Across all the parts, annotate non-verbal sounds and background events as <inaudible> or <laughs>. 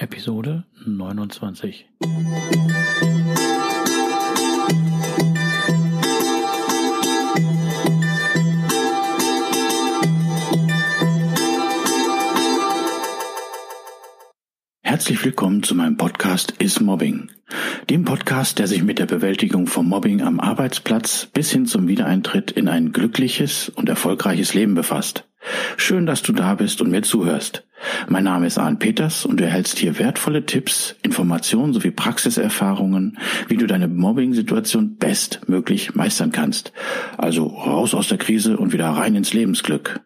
Episode 29. Herzlich willkommen zu meinem Podcast Is Mobbing, dem Podcast, der sich mit der Bewältigung von Mobbing am Arbeitsplatz bis hin zum Wiedereintritt in ein glückliches und erfolgreiches Leben befasst. Schön, dass du da bist und mir zuhörst. Mein Name ist Arne Peters und du erhältst hier wertvolle Tipps, Informationen sowie Praxiserfahrungen, wie du deine Mobbing-Situation bestmöglich meistern kannst. Also raus aus der Krise und wieder rein ins Lebensglück.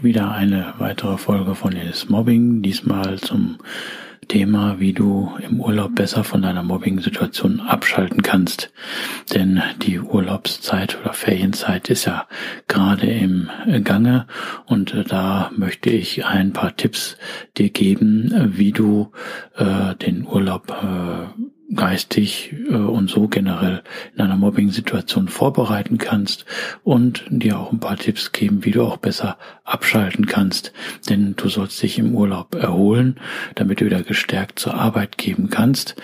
Und wieder eine weitere Folge von Is Mobbing, diesmal zum Thema, wie du im Urlaub besser von deiner Mobbing-Situation abschalten kannst. Denn die Urlaubszeit oder Ferienzeit ist ja gerade im Gange und da möchte ich ein paar Tipps dir geben, wie du äh, den Urlaub äh, geistig äh, und so generell in einer Mobbing-Situation vorbereiten kannst und dir auch ein paar Tipps geben, wie du auch besser abschalten kannst. Denn du sollst dich im Urlaub erholen, damit du wieder gestärkt zur Arbeit geben kannst.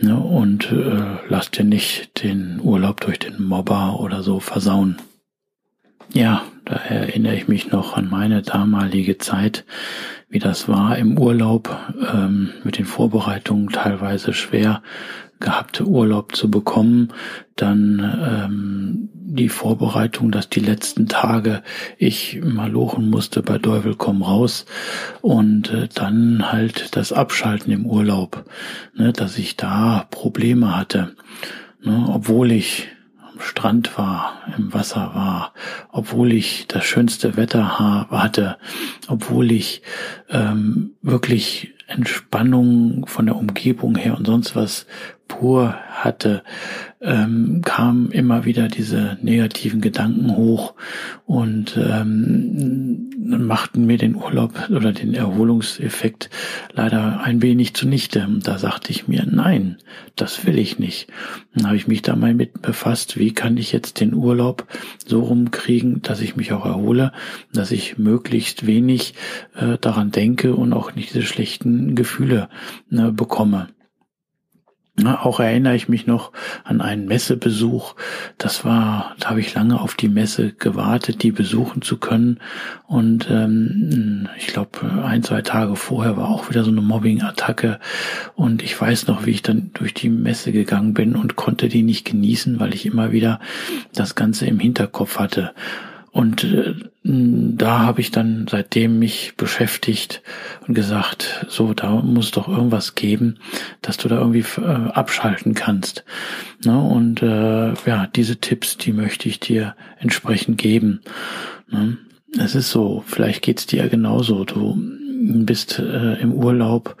Ne? Und äh, lass dir nicht den Urlaub durch den Mobber oder so versauen. Ja, da erinnere ich mich noch an meine damalige Zeit, wie das war im Urlaub, ähm, mit den Vorbereitungen teilweise schwer gehabte Urlaub zu bekommen, dann ähm, die Vorbereitung, dass die letzten Tage ich mal lochen musste bei Deuvel komm raus. Und äh, dann halt das Abschalten im Urlaub, ne, dass ich da Probleme hatte, ne, obwohl ich Strand war, im Wasser war, obwohl ich das schönste Wetter hatte, obwohl ich ähm, wirklich Entspannung von der Umgebung her und sonst was pur hatte, ähm, kamen immer wieder diese negativen Gedanken hoch und ähm, machten mir den Urlaub oder den Erholungseffekt leider ein wenig zunichte. Da sagte ich mir, nein, das will ich nicht. Dann habe ich mich da mal mit befasst, wie kann ich jetzt den Urlaub so rumkriegen, dass ich mich auch erhole, dass ich möglichst wenig äh, daran denke und auch nicht diese schlechten Gefühle äh, bekomme. Na, auch erinnere ich mich noch an einen Messebesuch. Das war, da habe ich lange auf die Messe gewartet, die besuchen zu können. Und ähm, ich glaube, ein, zwei Tage vorher war auch wieder so eine Mobbing-Attacke. Und ich weiß noch, wie ich dann durch die Messe gegangen bin und konnte die nicht genießen, weil ich immer wieder das Ganze im Hinterkopf hatte. Und äh, da habe ich dann seitdem mich beschäftigt und gesagt, so, da muss doch irgendwas geben, dass du da irgendwie äh, abschalten kannst. Ne? Und äh, ja, diese Tipps, die möchte ich dir entsprechend geben. Ne? Es ist so, vielleicht geht's dir genauso. Du bist äh, im Urlaub,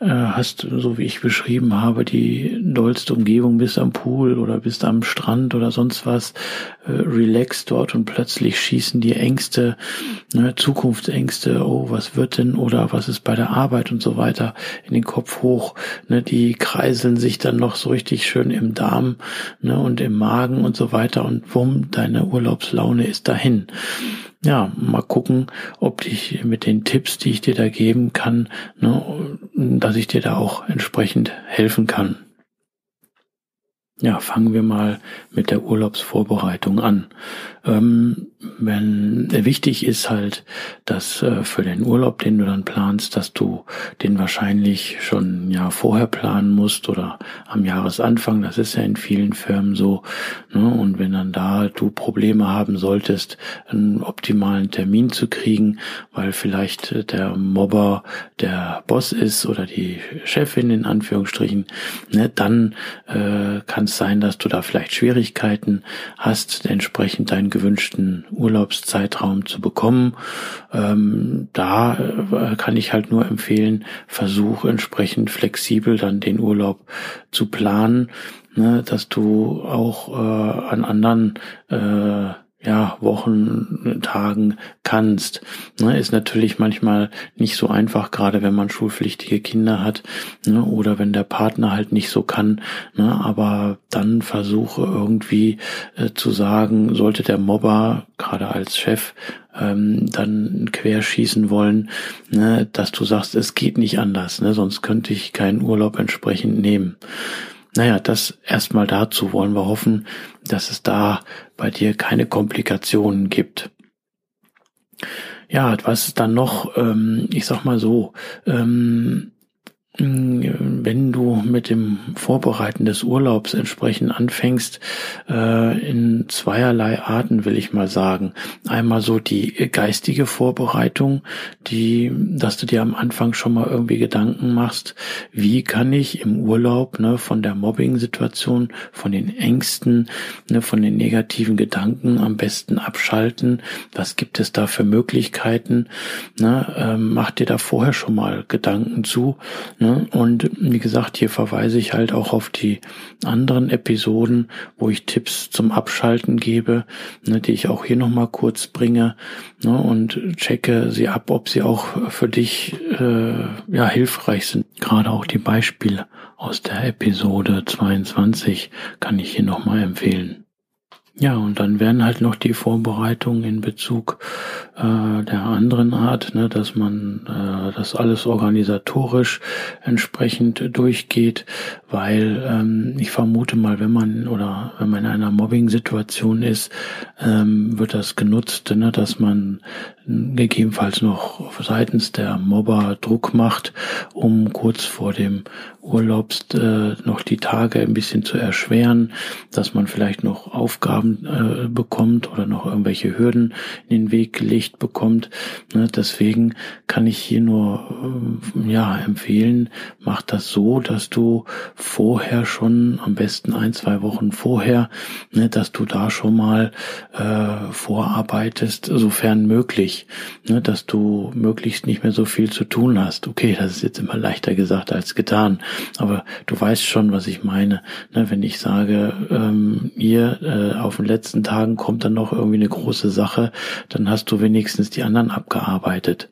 äh, hast, so wie ich beschrieben habe, die dollste Umgebung, bist am Pool oder bist am Strand oder sonst was, relaxed dort und plötzlich schießen die Ängste, ne, Zukunftsängste, oh, was wird denn oder was ist bei der Arbeit und so weiter in den Kopf hoch. Ne, die kreiseln sich dann noch so richtig schön im Darm ne, und im Magen und so weiter und wumm, deine Urlaubslaune ist dahin ja, mal gucken, ob ich mit den Tipps, die ich dir da geben kann, ne, dass ich dir da auch entsprechend helfen kann. Ja, fangen wir mal mit der Urlaubsvorbereitung an. Ähm, wenn wichtig ist halt, dass äh, für den Urlaub, den du dann planst, dass du den wahrscheinlich schon ein Jahr vorher planen musst oder am Jahresanfang. Das ist ja in vielen Firmen so. Ne? Und wenn dann da du Probleme haben solltest, einen optimalen Termin zu kriegen, weil vielleicht der Mobber der Boss ist oder die Chefin in Anführungsstrichen, ne? dann äh, kann es sein, dass du da vielleicht Schwierigkeiten hast, entsprechend deinen gewünschten Urlaubszeitraum zu bekommen. Ähm, da äh, kann ich halt nur empfehlen, versuch entsprechend flexibel dann den Urlaub zu planen, ne, dass du auch äh, an anderen äh, ja, Wochen, Tagen kannst. Ne, ist natürlich manchmal nicht so einfach, gerade wenn man schulpflichtige Kinder hat ne, oder wenn der Partner halt nicht so kann. Ne, aber dann versuche irgendwie äh, zu sagen, sollte der Mobber gerade als Chef ähm, dann querschießen wollen, ne, dass du sagst, es geht nicht anders, ne, sonst könnte ich keinen Urlaub entsprechend nehmen. Naja, das erstmal dazu wollen wir hoffen, dass es da bei dir keine Komplikationen gibt. Ja, was ist dann noch, ähm, ich sag mal so, ähm, wenn du mit dem Vorbereiten des Urlaubs entsprechend anfängst, äh, in zweierlei Arten will ich mal sagen. Einmal so die geistige Vorbereitung, die, dass du dir am Anfang schon mal irgendwie Gedanken machst, wie kann ich im Urlaub ne, von der Mobbing-Situation, von den Ängsten, ne, von den negativen Gedanken am besten abschalten. Was gibt es da für Möglichkeiten? Ne, ähm, mach dir da vorher schon mal Gedanken zu. Ne? Und wie gesagt, hier verweise ich halt auch auf die anderen Episoden, wo ich Tipps zum Abschalten gebe, ne, die ich auch hier nochmal kurz bringe ne, und checke sie ab, ob sie auch für dich äh, ja hilfreich sind. Gerade auch die Beispiele aus der Episode 22 kann ich hier nochmal empfehlen. Ja, und dann werden halt noch die Vorbereitungen in Bezug äh, der anderen Art, ne, dass man äh, das alles organisatorisch entsprechend durchgeht, weil ähm, ich vermute mal, wenn man oder wenn man in einer Mobbing-Situation ist, ähm, wird das genutzt, ne, dass man gegebenenfalls noch seitens der Mobber Druck macht, um kurz vor dem Urlaubs äh, noch die Tage ein bisschen zu erschweren, dass man vielleicht noch Aufgaben äh, bekommt oder noch irgendwelche Hürden in den Weg gelegt bekommt. Ne, deswegen kann ich hier nur äh, ja empfehlen, mach das so, dass du vorher schon, am besten ein, zwei Wochen vorher, ne, dass du da schon mal äh, vorarbeitest, sofern möglich, ne, dass du möglichst nicht mehr so viel zu tun hast. Okay, das ist jetzt immer leichter gesagt als getan, aber du weißt schon, was ich meine. Ne, wenn ich sage, ähm, ihr äh, auf den letzten Tagen kommt dann noch irgendwie eine große Sache, dann hast du wenigstens die anderen abgearbeitet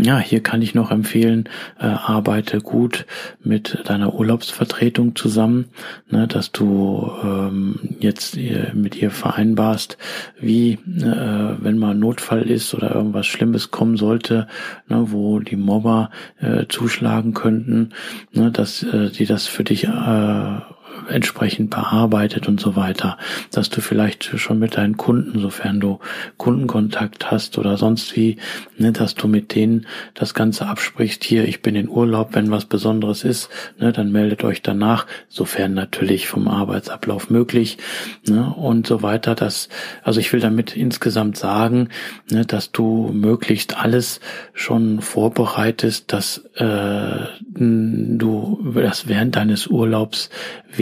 ja, hier kann ich noch empfehlen, äh, arbeite gut mit deiner Urlaubsvertretung zusammen, ne, dass du ähm, jetzt äh, mit ihr vereinbarst, wie, äh, wenn mal Notfall ist oder irgendwas Schlimmes kommen sollte, ne, wo die Mobber äh, zuschlagen könnten, ne, dass äh, die das für dich äh, entsprechend bearbeitet und so weiter, dass du vielleicht schon mit deinen Kunden, sofern du Kundenkontakt hast oder sonst wie, ne, dass du mit denen das Ganze absprichst, hier, ich bin in Urlaub, wenn was Besonderes ist, ne, dann meldet euch danach, sofern natürlich vom Arbeitsablauf möglich, ne, und so weiter, dass, also ich will damit insgesamt sagen, ne, dass du möglichst alles schon vorbereitest, dass äh, du das während deines Urlaubs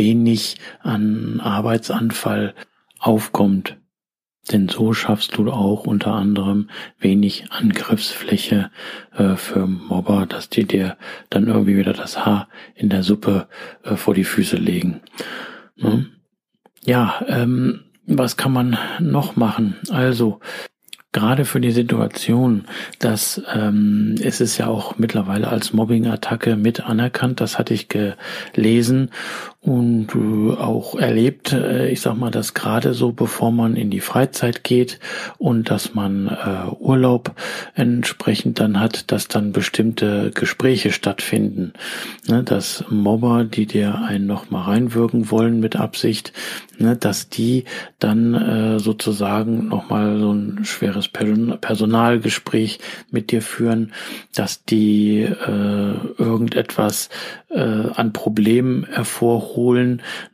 wenig an Arbeitsanfall aufkommt. Denn so schaffst du auch unter anderem wenig Angriffsfläche äh, für Mobber, dass die dir dann irgendwie wieder das Haar in der Suppe äh, vor die Füße legen. Ne? Ja, ähm, was kann man noch machen? Also, gerade für die Situation, dass ähm, es ist ja auch mittlerweile als Mobbing-Attacke mit anerkannt, das hatte ich gelesen und äh, auch erlebt, äh, ich sag mal, dass gerade so, bevor man in die Freizeit geht und dass man äh, Urlaub entsprechend dann hat, dass dann bestimmte Gespräche stattfinden, ne, dass Mobber, die dir einen noch mal reinwirken wollen mit Absicht, ne, dass die dann äh, sozusagen nochmal so ein schweres Personalgespräch mit dir führen, dass die äh, irgendetwas äh, an Problemen hervorholen,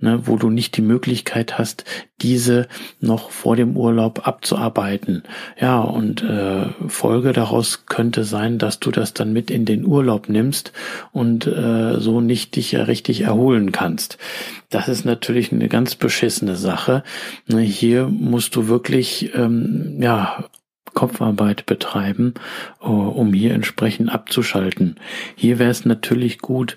ne, wo du nicht die Möglichkeit hast, diese noch vor dem Urlaub abzuarbeiten. Ja, und äh, Folge daraus könnte sein, dass du das dann mit in den Urlaub nimmst und äh, so nicht dich ja richtig erholen kannst. Das ist natürlich eine ganz beschissene Sache. Ne, hier musst du wirklich ähm, ja Kopfarbeit betreiben, äh, um hier entsprechend abzuschalten. Hier wäre es natürlich gut,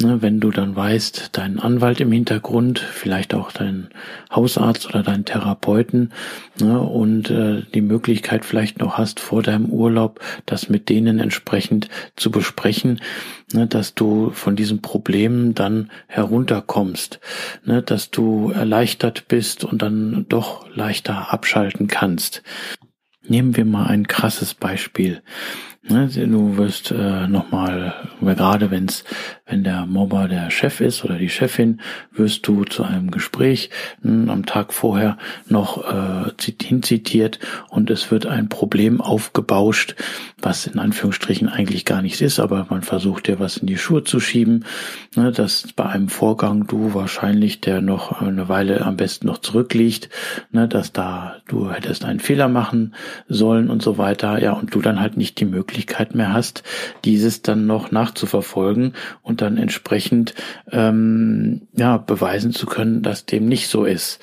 ne, wenn du dann weißt, dein Anwalt im Hintergrund, vielleicht auch dein Hausarzt oder dein Therapeuten ne, und äh, die Möglichkeit vielleicht noch hast, vor deinem Urlaub das mit denen entsprechend zu besprechen, ne, dass du von diesen Problemen dann herunterkommst, dass du erleichtert bist und dann doch leichter abschalten kannst. Nehmen wir mal ein krasses Beispiel. Ne, du wirst äh, nochmal, gerade wenn's, wenn der Mobber der Chef ist oder die Chefin, wirst du zu einem Gespräch mh, hm, am Tag vorher noch äh, hinzitiert und es wird ein Problem aufgebauscht, was in Anführungsstrichen eigentlich gar nichts ist, aber man versucht dir was in die Schuhe zu schieben, ne, dass bei einem Vorgang du wahrscheinlich, der noch eine Weile am besten noch zurückliegt, ne, dass da du hättest einen Fehler machen sollen und so weiter, ja, und du dann halt nicht die Möglichkeit Möglichkeit mehr hast, dieses dann noch nachzuverfolgen und dann entsprechend ähm, ja beweisen zu können, dass dem nicht so ist.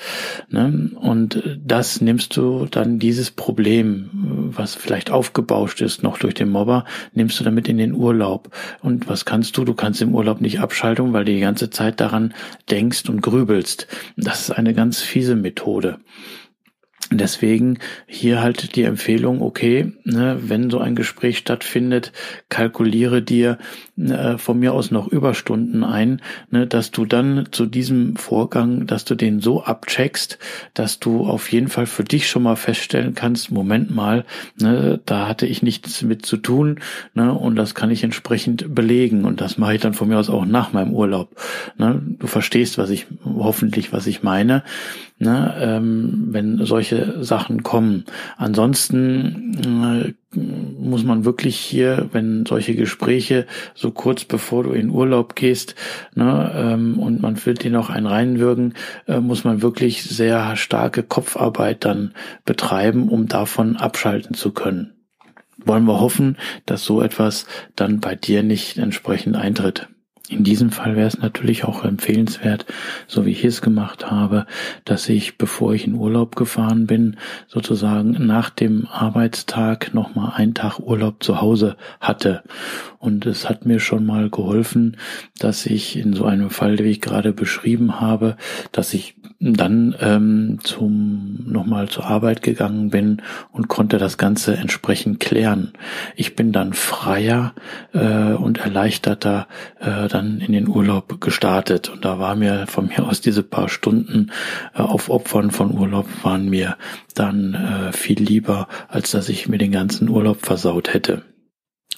Ne? Und das nimmst du dann dieses Problem, was vielleicht aufgebauscht ist, noch durch den Mobber, nimmst du damit in den Urlaub. Und was kannst du? Du kannst im Urlaub nicht abschalten, weil du die ganze Zeit daran denkst und grübelst. Das ist eine ganz fiese Methode. Deswegen hier halt die Empfehlung, okay, ne, wenn so ein Gespräch stattfindet, kalkuliere dir äh, von mir aus noch Überstunden ein, ne, dass du dann zu diesem Vorgang, dass du den so abcheckst, dass du auf jeden Fall für dich schon mal feststellen kannst, Moment mal, ne, da hatte ich nichts mit zu tun, ne, und das kann ich entsprechend belegen und das mache ich dann von mir aus auch nach meinem Urlaub. Ne. Du verstehst, was ich hoffentlich, was ich meine ne, ähm, wenn solche Sachen kommen. Ansonsten äh, muss man wirklich hier, wenn solche Gespräche so kurz bevor du in Urlaub gehst ne, ähm, und man will dir noch einen reinwürgen, äh, muss man wirklich sehr starke Kopfarbeit dann betreiben, um davon abschalten zu können. Wollen wir hoffen, dass so etwas dann bei dir nicht entsprechend eintritt. In diesem Fall wäre es natürlich auch empfehlenswert, so wie ich es gemacht habe, dass ich, bevor ich in Urlaub gefahren bin, sozusagen nach dem Arbeitstag nochmal einen Tag Urlaub zu Hause hatte. Und es hat mir schon mal geholfen, dass ich in so einem Fall, wie ich gerade beschrieben habe, dass ich dann ähm, zum nochmal zur Arbeit gegangen bin und konnte das Ganze entsprechend klären. Ich bin dann freier äh, und erleichterter äh, dann in den Urlaub gestartet. Und da war mir von mir aus diese paar Stunden äh, auf Opfern von Urlaub waren mir dann äh, viel lieber, als dass ich mir den ganzen Urlaub versaut hätte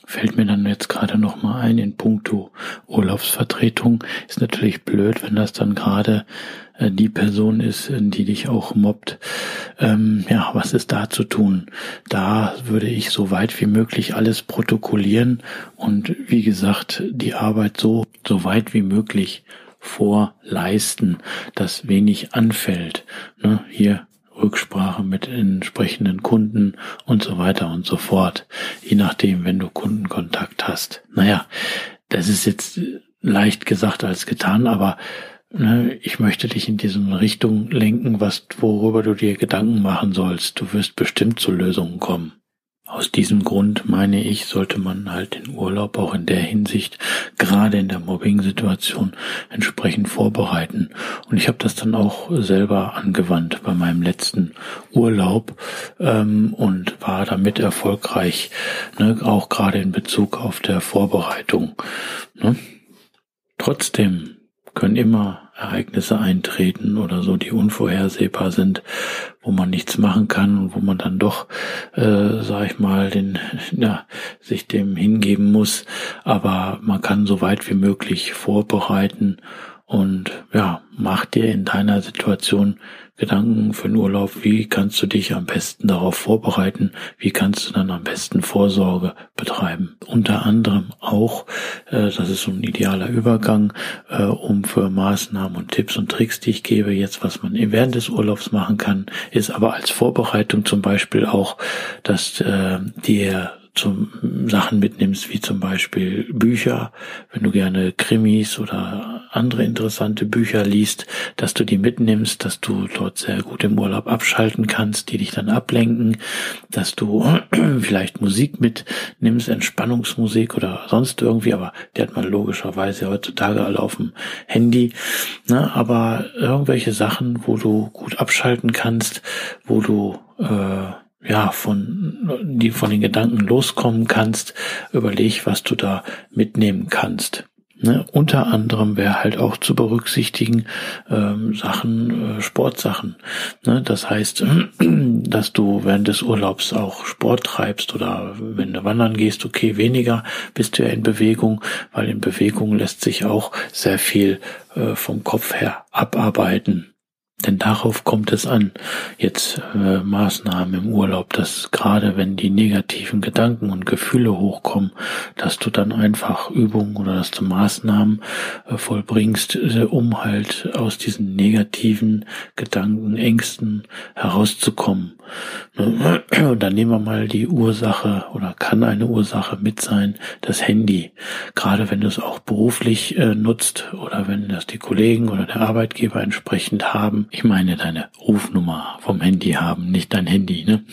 fällt mir dann jetzt gerade noch mal ein in puncto Urlaubsvertretung. Ist natürlich blöd, wenn das dann gerade äh, die Person ist, äh, die dich auch mobbt. Ähm, ja, was ist da zu tun? Da würde ich so weit wie möglich alles protokollieren und wie gesagt, die Arbeit so, so weit wie möglich vorleisten, dass wenig anfällt. Ne, hier Rücksprache mit entsprechenden Kunden und so weiter und so fort. Je nachdem, wenn du Kundenkontakt hast. Naja, das ist jetzt leicht gesagt als getan, aber ne, ich möchte dich in diese Richtung lenken, was, worüber du dir Gedanken machen sollst. Du wirst bestimmt zu Lösungen kommen. Aus diesem Grund meine ich, sollte man halt den Urlaub auch in der Hinsicht, gerade in der Mobbing-Situation, entsprechend vorbereiten. Und ich habe das dann auch selber angewandt bei meinem letzten Urlaub ähm, und war damit erfolgreich, ne, auch gerade in Bezug auf der Vorbereitung. Ne. Trotzdem können immer Ereignisse eintreten oder so, die unvorhersehbar sind, wo man nichts machen kann und wo man dann doch, äh, sag ich mal, den, <laughs> ja, sich dem hingeben muss. Aber man kann so weit wie möglich vorbereiten und ja, mach dir in deiner Situation Gedanken für den Urlaub, wie kannst du dich am besten darauf vorbereiten, wie kannst du dann am besten Vorsorge betreiben. Unter anderem auch, äh, das ist so ein idealer Übergang, äh, um für Maßnahmen und Tipps und Tricks, die ich gebe, jetzt was man während des Urlaubs machen kann, ist aber als Vorbereitung zum Beispiel auch, dass äh, dir zum Sachen mitnimmst, wie zum Beispiel Bücher, wenn du gerne Krimis oder andere interessante Bücher liest, dass du die mitnimmst, dass du dort sehr gut im Urlaub abschalten kannst, die dich dann ablenken, dass du <clears throat> vielleicht Musik mitnimmst, Entspannungsmusik oder sonst irgendwie, aber die hat man logischerweise heutzutage alle auf dem Handy. Ne? Aber irgendwelche Sachen, wo du gut abschalten kannst, wo du äh, ja, von, die von den Gedanken loskommen kannst, überleg, was du da mitnehmen kannst. Ne, unter anderem wäre halt auch zu berücksichtigen ähm, Sachen, äh, Sportsachen. Ne, das heißt, <clears throat> dass du während des Urlaubs auch Sport treibst oder wenn du wandern gehst, okay, weniger bist du ja in Bewegung, weil in Bewegung lässt sich auch sehr viel äh, vom Kopf her abarbeiten. Denn darauf kommt es an, jetzt äh, Maßnahmen im Urlaub, dass gerade wenn die negativen Gedanken und Gefühle hochkommen, dass du dann einfach Übungen oder dass du Maßnahmen äh, vollbringst, äh, um halt aus diesen negativen Gedanken, Ängsten herauszukommen. Ne? <clears throat> Und dann nehmen wir mal die Ursache oder kann eine Ursache mit sein, das Handy. Gerade wenn du es auch beruflich äh, nutzt oder wenn das die Kollegen oder der Arbeitgeber entsprechend haben. Ich meine deine Rufnummer vom Handy haben, nicht dein Handy. Ne?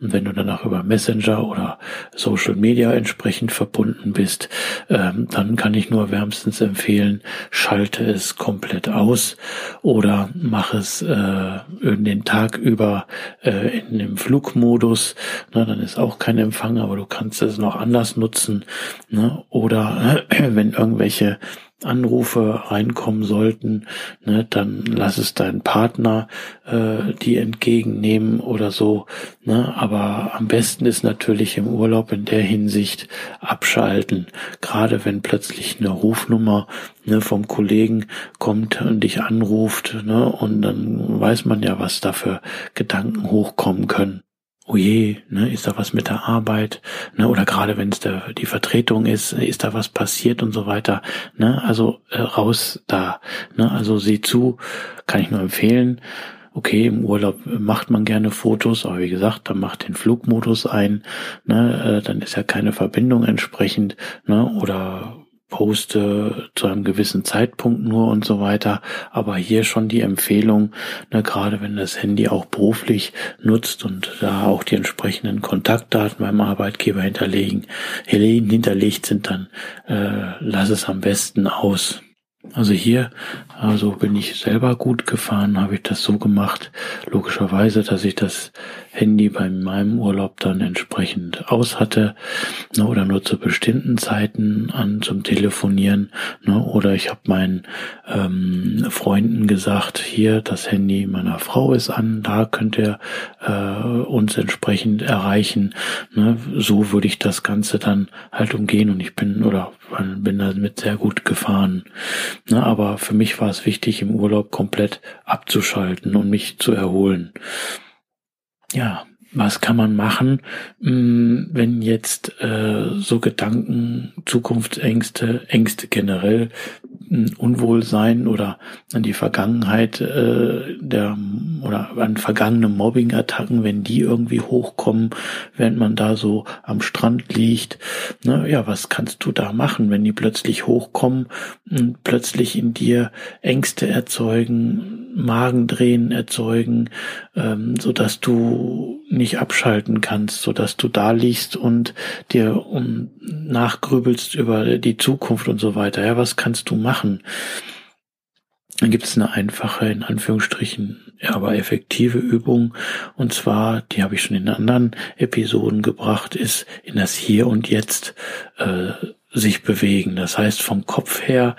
Und wenn du dann auch über Messenger oder Social Media entsprechend verbunden bist, ähm, dann kann ich nur wärmstens empfehlen, schalte es komplett aus oder mach es äh, den Tag über äh, in dem Flugmodus. Ne? Dann ist auch kein Empfang, aber du kannst es noch anders nutzen. Ne? Oder äh, <clears throat> wenn irgendwelche Anrufe reinkommen sollten, ne, dann lass es dein Partner äh, die entgegennehmen oder so. Ne? Aber am besten ist natürlich im Urlaub in der Hinsicht abschalten. Gerade wenn plötzlich eine Rufnummer ne, vom Kollegen kommt und dich anruft, ne, und dann weiß man ja, was da für Gedanken hochkommen können oh je, ne, ist da was mit der Arbeit, ne, oder gerade wenn es die Vertretung ist, ist da was passiert und so weiter, ne, also äh, raus da, ne, also sieh zu, kann ich nur empfehlen. Okay, im Urlaub macht man gerne Fotos, aber wie gesagt, dann macht den Flugmodus ein, ne, äh, dann ist ja keine Verbindung entsprechend, ne, oder poste zu einem gewissen Zeitpunkt nur und so weiter. Aber hier schon die Empfehlung, ne, gerade wenn das Handy auch beruflich nutzt und da auch die entsprechenden Kontaktdaten beim Arbeitgeber hinterlegen, hinterlegt sind, dann äh, lass es am besten aus. Also hier, also bin ich selber gut gefahren, habe ich das so gemacht, logischerweise, dass ich das Handy bei meinem Urlaub dann entsprechend aus hatte ne, oder nur zu bestimmten Zeiten an zum Telefonieren ne, oder ich habe meinen ähm, Freunden gesagt, hier das Handy meiner Frau ist an, da könnt ihr äh, uns entsprechend erreichen. Ne, so würde ich das Ganze dann halt umgehen und ich bin oder bin damit sehr gut gefahren. Ne, aber für mich war es wichtig, im Urlaub komplett abzuschalten und mich zu erholen. Ja, was kann man machen, hm, wenn jetzt äh, so Gedanken, Zukunftsängste, Ängste generell, Unwohlsein oder an die Vergangenheit äh, der oder an vergangene Mobbing-Attacken, wenn die irgendwie hochkommen, während man da so am Strand liegt. Ne, ja, was kannst du da machen, wenn die plötzlich hochkommen und plötzlich in dir Ängste erzeugen, Magendrehen erzeugen, ähm, so dass du nicht abschalten kannst, so dass du da liegst und dir um, nachgrübelst über die Zukunft und so weiter. Ja, was kannst du machen? Dann gibt es eine einfache, in Anführungsstrichen, aber effektive Übung. Und zwar, die habe ich schon in anderen Episoden gebracht, ist in das Hier und Jetzt äh, sich bewegen. Das heißt, vom Kopf her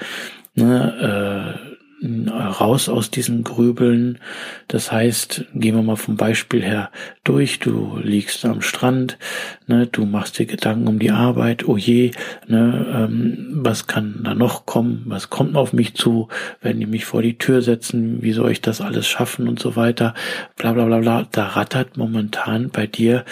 ne, äh, raus aus diesen Grübeln. Das heißt, gehen wir mal vom Beispiel her durch. Du liegst am Strand, ne, du machst dir Gedanken um die Arbeit. Oh je, ne, ähm, was kann da noch kommen? Was kommt auf mich zu? Wenn die mich vor die Tür setzen, wie soll ich das alles schaffen und so weiter? Bla bla bla bla. Da rattert momentan bei dir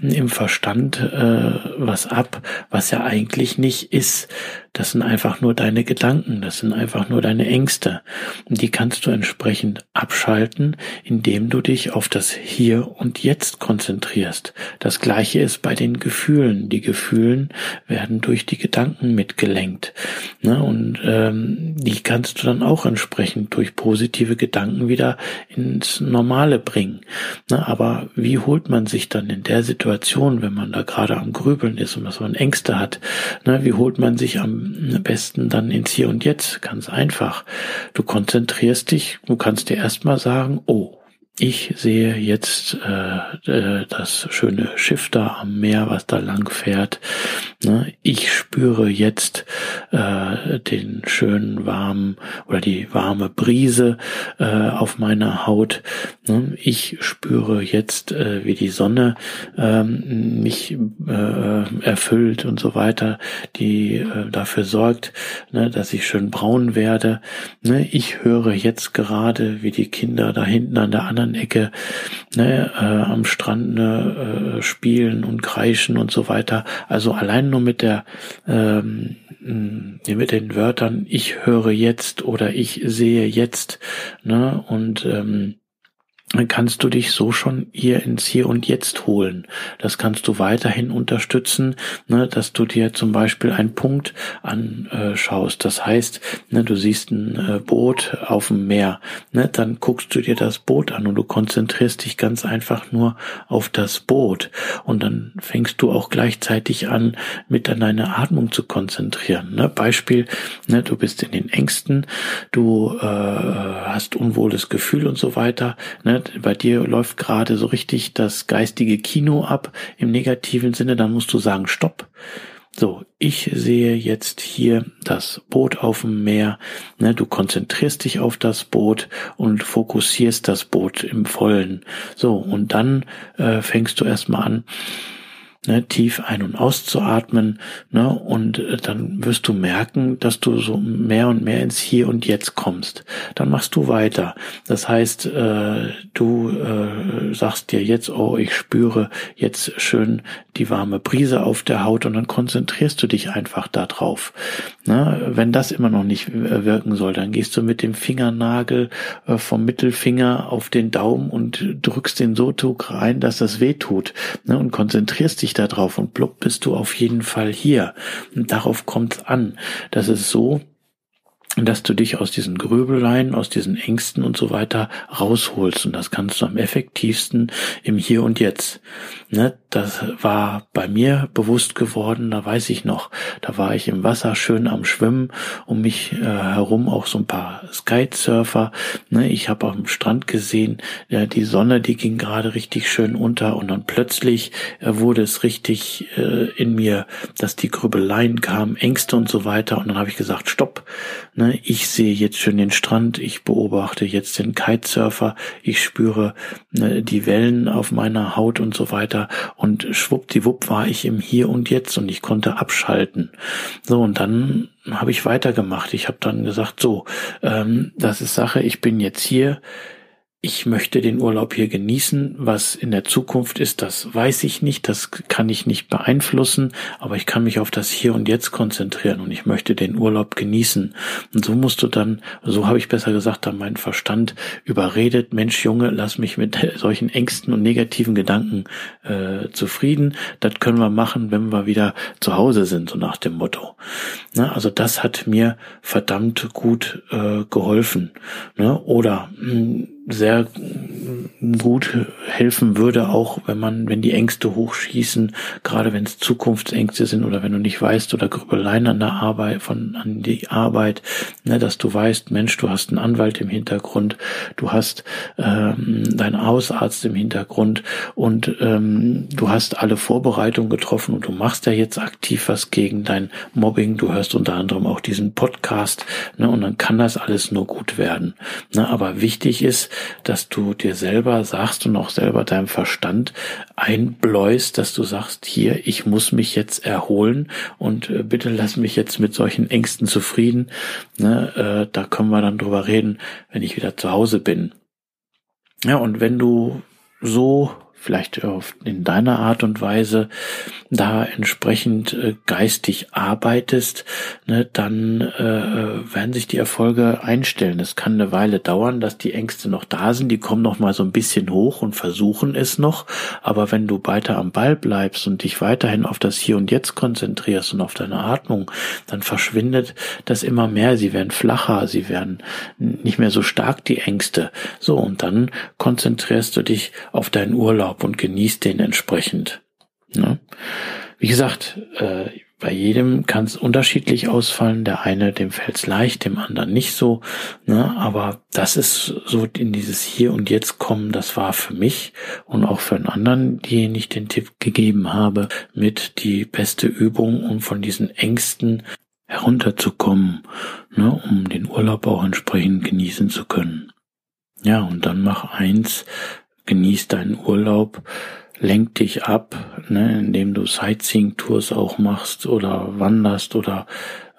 im Verstand äh, was ab, was ja eigentlich nicht ist. Das sind einfach nur deine Gedanken, das sind einfach nur deine Ängste. Und die kannst du entsprechend abschalten, indem du dich auf das Hier und Jetzt konzentrierst. Das gleiche ist bei den Gefühlen. Die Gefühlen werden durch die Gedanken mitgelenkt. Ne? Und ähm, die kannst du dann auch entsprechend durch positive Gedanken wieder ins Normale bringen. Ne? Aber wie holt man sich dann in der Situation, wenn man da gerade am Grübeln ist und was man Ängste hat, ne? wie holt man sich am besten dann ins Hier und Jetzt. Ganz einfach. Du konzentrierst dich, du kannst dir erstmal sagen, oh, ich sehe jetzt äh, äh, das schöne Schiff da am Meer, was da lang fährt. Ne? Ich spüre jetzt äh, den schönen warmen oder die warme Brise äh, auf meiner Haut. Ne? Ich spüre jetzt, äh, wie die Sonne ähm, mich äh, erfüllt und so weiter, die äh, dafür sorgt, ne, dass ich schön braun werde. Ne? Ich höre jetzt gerade, wie die Kinder da hinten an der anderen anderen Ecke ne, äh, am Strand ne, äh, spielen und kreischen und so weiter. Also allein nur mit der ähm, mit den Wörtern ich höre jetzt oder ich sehe jetzt ne, und ähm, kannst du dich so schon hier ins Hier und Jetzt holen. Das kannst du weiterhin unterstützen, ne, dass du dir zum Beispiel einen Punkt anschaust. Das heißt, ne, du siehst ein äh, Boot auf dem Meer, ne, dann guckst du dir das Boot an und du konzentrierst dich ganz einfach nur auf das Boot. Und dann fängst du auch gleichzeitig an, mit an deine Atmung zu konzentrieren. Ne. Beispiel, ne, du bist in den Ängsten, du äh, hast unwohles Gefühl und so weiter. Ne, bei dir läuft gerade so richtig das geistige Kino ab im negativen Sinne, dann musst du sagen, stopp. So, ich sehe jetzt hier das Boot auf dem Meer. Ne, du konzentrierst dich auf das Boot und fokussierst das Boot im Vollen. So, und dann äh, fängst du erstmal an, ne, tief ein- und auszuatmen, ne, und äh, dann wirst du merken, dass du so mehr und mehr ins Hier und Jetzt kommst. Dann machst du weiter. Das heißt, äh, du äh, sagst dir jetzt, oh, ich spüre jetzt schön die warme Brise auf der Haut und dann konzentrierst du dich einfach darauf. Ne? Wenn das immer noch nicht äh, wirken soll, dann gehst du mit dem Fingernagel äh, vom Mittelfinger auf den Daumen und drückst den so rein, dass das weh tut ne? und konzentrierst dich da drauf und blub bist du auf jeden Fall hier. Und darauf kommt es an. Das ist so, dass du dich aus diesen Gröbeleien, aus diesen Ängsten und so weiter rausholst. Und das kannst du am effektivsten im Hier und Jetzt. Ne? Das war bei mir bewusst geworden, da weiß ich noch. Da war ich im Wasser schön am Schwimmen, um mich äh, herum auch so ein paar Skitesurfer. Ne? Ich habe am Strand gesehen, ja, die Sonne, die ging gerade richtig schön unter und dann plötzlich äh, wurde es richtig äh, in mir, dass die Grübeleien kamen, Ängste und so weiter. Und dann habe ich gesagt, stopp. Ne? Ne, ich sehe jetzt schon den Strand, ich beobachte jetzt den Kitesurfer, ich spüre ne, die Wellen auf meiner Haut und so weiter und schwuppdiwupp war ich im Hier und Jetzt und ich konnte abschalten. So und dann habe ich weitergemacht. Ich habe dann gesagt, so, ähm, das ist Sache, ich bin jetzt hier, ich möchte den Urlaub hier genießen. Was in der Zukunft ist, das weiß ich nicht, das kann ich nicht beeinflussen, aber ich kann mich auf das Hier und Jetzt konzentrieren und ich möchte den Urlaub genießen. Und so musst du dann, so habe ich besser gesagt, dann meinen Verstand überredet, Mensch Junge, lass mich mit <laughs> solchen Ängsten und negativen Gedanken äh, zufrieden. Das können wir machen, wenn wir wieder zu Hause sind, so nach dem Motto. Na, also das hat mir verdammt gut äh, geholfen. Ne? Oder mh, hm, sehr gut helfen würde, auch wenn man, wenn die Ängste hochschießen, gerade wenn es Zukunftsängste sind oder wenn du nicht weißt oder Grübeleien an der Arbeit, von an die Arbeit, ne, dass du weißt, Mensch, du hast einen Anwalt im Hintergrund, du hast ähm, deinen Hausarzt im Hintergrund und ähm, du hast alle Vorbereitungen getroffen und du machst ja jetzt aktiv was gegen dein Mobbing. Du hörst unter anderem auch diesen Podcast, ne, und dann kann das alles nur gut werden. Ne, aber wichtig ist, dass du dir selber sagst und auch selber deinem Verstand einbläust, dass du sagst, hier, ich muss mich jetzt erholen und äh, bitte lass mich jetzt mit solchen Ängsten zufrieden. Ne, äh, da können wir dann drüber reden, wenn ich wieder zu Hause bin. Ja, und wenn du so vielleicht in deiner Art und Weise da entsprechend äh, geistig arbeitest, ne, dann äh, werden sich die Erfolge einstellen. Es kann eine Weile dauern, dass die Ängste noch da sind, die kommen noch mal so ein bisschen hoch und versuchen es noch, aber wenn du weiter am Ball bleibst und dich weiterhin auf das Hier und Jetzt konzentrierst und auf deine Atmung, dann verschwindet das immer mehr, sie werden flacher, sie werden nicht mehr so stark, die Ängste. So, und dann konzentrierst du dich auf deinen Urlaub und genießt den entsprechend. Ne? Wie gesagt, äh, bei jedem kann es unterschiedlich ausfallen. Der eine, dem fällt es leicht, dem anderen nicht so. Ne? Aber das ist so in dieses Hier und Jetzt kommen, das war für mich und auch für einen anderen, den ich den Tipp gegeben habe, mit die beste Übung, um von diesen Ängsten herunterzukommen, ne? um den Urlaub auch entsprechend genießen zu können. Ja, und dann mach eins, genieß deinen Urlaub, lenk dich ab, ne, indem du Sightseeing-Tours auch machst oder wanderst oder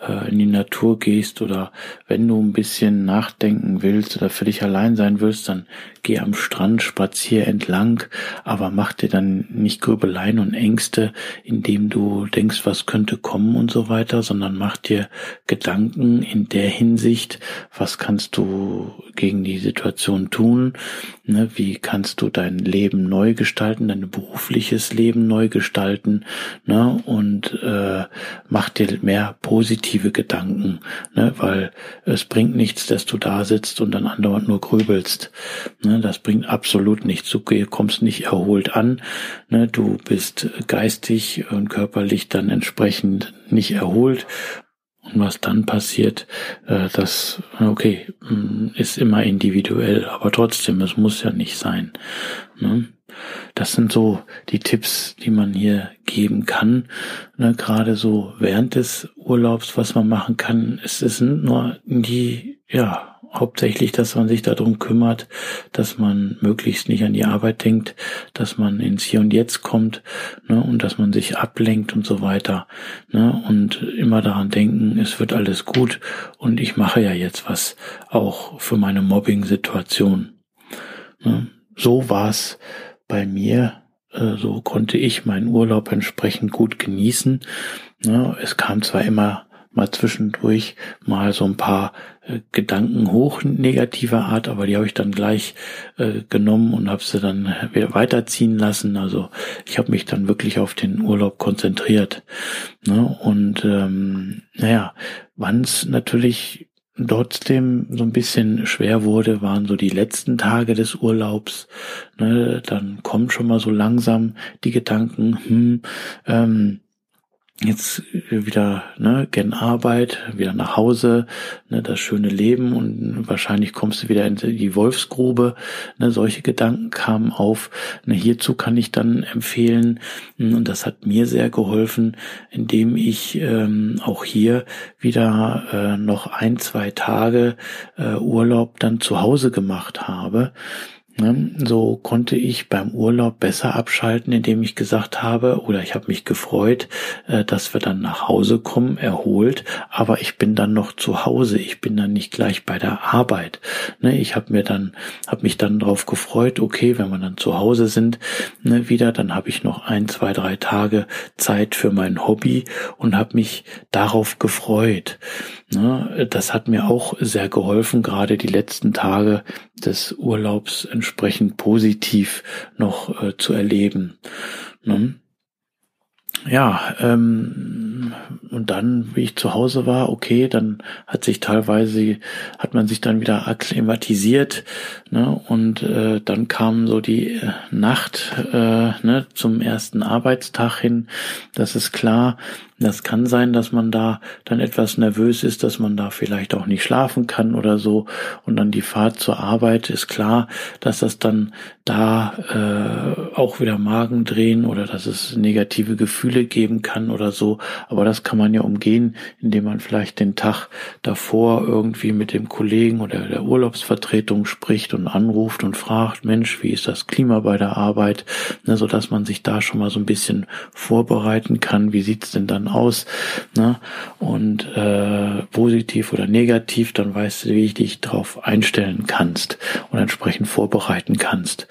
äh, in die Natur gehst oder wenn du ein bisschen nachdenken willst oder für dich allein sein willst, dann geh am Strand, spazier entlang, aber mach dir dann nicht Grübeleien und Ängste, indem du denkst, was könnte kommen und so weiter, sondern mach dir Gedanken in der Hinsicht, was kannst du gegen die Situation tun, ne, wie kannst du dein Leben neu gestalten, dein berufliches Leben neu gestalten, ne, und äh, mach dir mehr positive Gedanken, ne, weil es bringt nichts, dass du da sitzt und dann andauernd nur grübelst. Ne, das bringt absolut nichts. Du kommst nicht erholt an. Ne, du bist geistig und körperlich dann entsprechend nicht erholt. Und was dann passiert, äh, das, okay, mm, ist immer individuell, aber trotzdem, es muss ja nicht sein. Ne? Das sind so die Tipps, die man hier geben kann. Gerade so während des Urlaubs, was man machen kann. Es sind nur die, ja, hauptsächlich, dass man sich darum kümmert, dass man möglichst nicht an die Arbeit denkt, dass man ins Hier und Jetzt kommt ne, und dass man sich ablenkt und so weiter. Ne, und immer daran denken, es wird alles gut und ich mache ja jetzt was auch für meine Mobbing-Situation. Ne, so war's bei mir. Äh, so konnte ich meinen Urlaub entsprechend gut genießen. Ne, es kam zwar immer mal zwischendurch mal so ein paar äh, Gedanken hoch negativer Art, aber die habe ich dann gleich äh, genommen und habe sie dann wieder weiterziehen lassen. Also ich habe mich dann wirklich auf den Urlaub konzentriert. Ne? Und ähm, naja, wann es natürlich trotzdem so ein bisschen schwer wurde, waren so die letzten Tage des Urlaubs. Ne? Dann kommen schon mal so langsam die Gedanken, hm, ähm, jetzt wieder ne, gen Arbeit, wieder nach Hause, ne, das schöne Leben und wahrscheinlich kommst du wieder in die Wolfsgrube. Ne, solche Gedanken kamen auf. Ne, hierzu kann ich dann empfehlen, hm, und das hat mir sehr geholfen, indem ich ähm, auch hier wieder äh, noch ein, zwei Tage äh, Urlaub dann zu Hause gemacht habe. Ne? So konnte ich beim Urlaub besser abschalten, indem ich gesagt habe, oder ich habe mich gefreut, äh, dass wir dann nach Hause kommen, erholt, aber ich bin dann noch zu Hause, ich bin dann nicht gleich bei der Arbeit. Ne? Ich habe mir dann, habe mich dann darauf gefreut, okay, wenn wir dann zu Hause sind, ne, wieder, dann habe ich noch ein, zwei, drei Tage Zeit für mein Hobby und habe mich darauf gefreut. Das hat mir auch sehr geholfen, gerade die letzten Tage des Urlaubs entsprechend positiv noch äh, zu erleben. Ne? Ja, ähm, und dann, wie ich zu Hause war, okay, dann hat sich teilweise, hat man sich dann wieder akklimatisiert, ne, und äh, dann kam so die äh, Nacht äh, ne, zum ersten Arbeitstag hin. Das ist klar, das kann sein, dass man da dann etwas nervös ist, dass man da vielleicht auch nicht schlafen kann oder so. Und dann die Fahrt zur Arbeit ist klar, dass das dann da äh, auch wieder Magen drehen oder dass es negative Gefühle geben kann oder so. Aber das kann man ja umgehen, indem man vielleicht den Tag davor irgendwie mit dem Kollegen oder der Urlaubsvertretung spricht und anruft und fragt, Mensch, wie ist das Klima bei der Arbeit? Ne, so dass man sich da schon mal so ein bisschen vorbereiten kann. Wie sieht's denn dann aus? Ne? Und äh, positiv oder negativ, dann weißt du, wie ich dich darauf einstellen kannst und entsprechend vorbereiten kannst.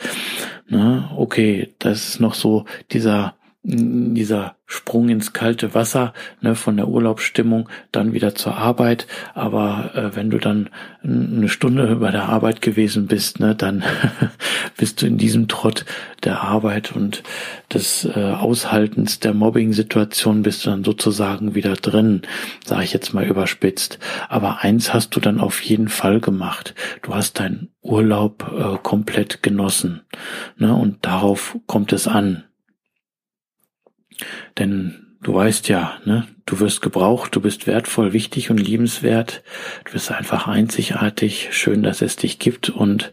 Ne? Okay, das ist noch so dieser dieser Sprung ins kalte Wasser ne, von der Urlaubsstimmung dann wieder zur Arbeit. Aber äh, wenn du dann eine Stunde <laughs> bei der Arbeit gewesen bist, ne, dann <laughs> bist du in diesem Trott der Arbeit und des äh, Aushaltens der Mobbing-Situation bist du dann sozusagen wieder drin, sage ich jetzt mal überspitzt. Aber eins hast du dann auf jeden Fall gemacht. Du hast deinen Urlaub äh, komplett genossen. Ne, und darauf kommt es an. Denn du weißt ja, ne, du wirst gebraucht, du bist wertvoll, wichtig und liebenswert, du bist einfach einzigartig, schön, dass es dich gibt und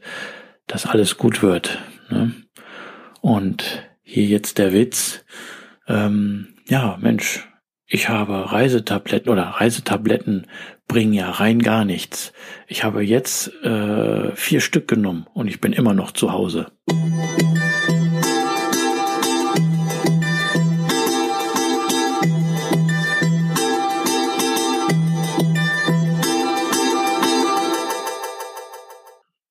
dass alles gut wird. Ne? Und hier jetzt der Witz, ähm, ja, Mensch, ich habe Reisetabletten oder Reisetabletten bringen ja rein gar nichts. Ich habe jetzt äh, vier Stück genommen und ich bin immer noch zu Hause.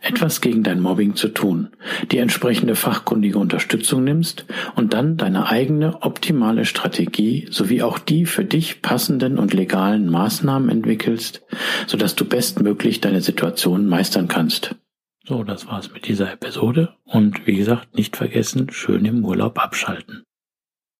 etwas gegen dein Mobbing zu tun, die entsprechende fachkundige Unterstützung nimmst und dann deine eigene optimale Strategie sowie auch die für dich passenden und legalen Maßnahmen entwickelst, sodass du bestmöglich deine Situation meistern kannst. So, das war's mit dieser Episode und wie gesagt, nicht vergessen, schön im Urlaub abschalten.